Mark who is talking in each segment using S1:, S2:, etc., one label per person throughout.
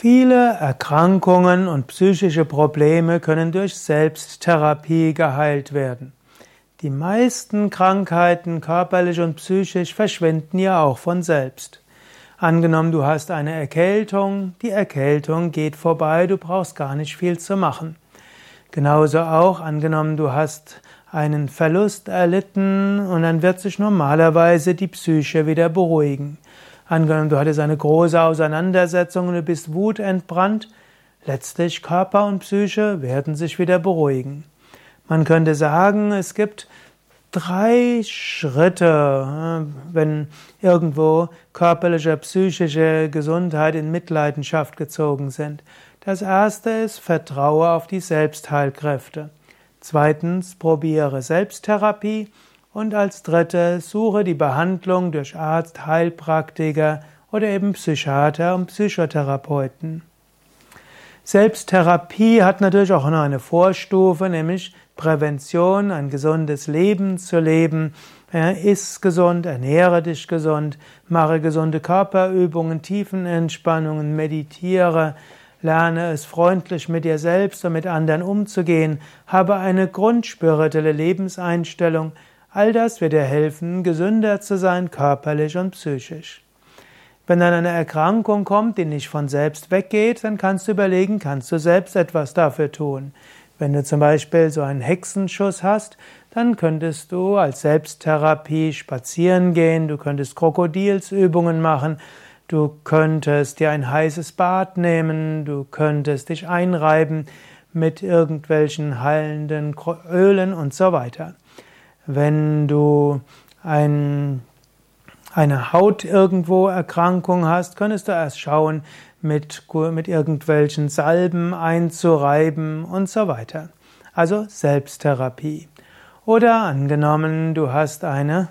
S1: Viele Erkrankungen und psychische Probleme können durch Selbsttherapie geheilt werden. Die meisten Krankheiten, körperlich und psychisch, verschwinden ja auch von selbst. Angenommen, du hast eine Erkältung, die Erkältung geht vorbei, du brauchst gar nicht viel zu machen. Genauso auch, angenommen, du hast einen Verlust erlitten und dann wird sich normalerweise die Psyche wieder beruhigen. Angenommen, du hattest eine große Auseinandersetzung und du bist wutentbrannt, letztlich Körper und Psyche werden sich wieder beruhigen. Man könnte sagen, es gibt drei Schritte, wenn irgendwo körperliche, psychische Gesundheit in Mitleidenschaft gezogen sind. Das erste ist, vertraue auf die Selbstheilkräfte. Zweitens, probiere Selbsttherapie. Und als drittes, suche die Behandlung durch Arzt, Heilpraktiker oder eben Psychiater und Psychotherapeuten. Selbsttherapie hat natürlich auch noch eine Vorstufe, nämlich Prävention, ein gesundes Leben zu leben. Iss gesund, ernähre dich gesund, mache gesunde Körperübungen, Tiefenentspannungen, meditiere, lerne es freundlich mit dir selbst und mit anderen umzugehen, habe eine grundspirituelle Lebenseinstellung, All das wird dir helfen, gesünder zu sein, körperlich und psychisch. Wenn dann eine Erkrankung kommt, die nicht von selbst weggeht, dann kannst du überlegen, kannst du selbst etwas dafür tun. Wenn du zum Beispiel so einen Hexenschuss hast, dann könntest du als Selbsttherapie spazieren gehen, du könntest Krokodilsübungen machen, du könntest dir ein heißes Bad nehmen, du könntest dich einreiben mit irgendwelchen heilenden Ölen und so weiter. Wenn du ein, eine Haut irgendwo Erkrankung hast, könntest du erst schauen, mit, mit irgendwelchen Salben einzureiben und so weiter. Also Selbsttherapie. Oder angenommen, du hast eine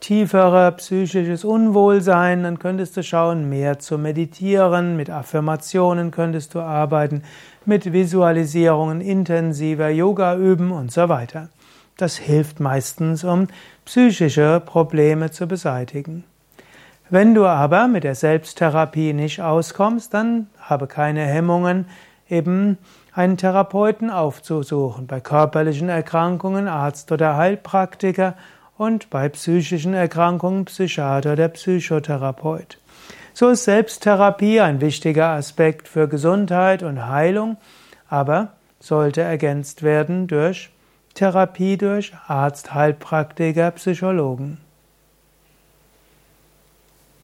S1: tiefere psychisches Unwohlsein, dann könntest du schauen, mehr zu meditieren, mit Affirmationen könntest du arbeiten, mit Visualisierungen intensiver Yoga üben und so weiter. Das hilft meistens, um psychische Probleme zu beseitigen. Wenn du aber mit der Selbsttherapie nicht auskommst, dann habe keine Hemmungen, eben einen Therapeuten aufzusuchen. Bei körperlichen Erkrankungen Arzt oder Heilpraktiker und bei psychischen Erkrankungen Psychiater oder Psychotherapeut. So ist Selbsttherapie ein wichtiger Aspekt für Gesundheit und Heilung, aber sollte ergänzt werden durch Therapie durch Arzt, Heilpraktiker, Psychologen.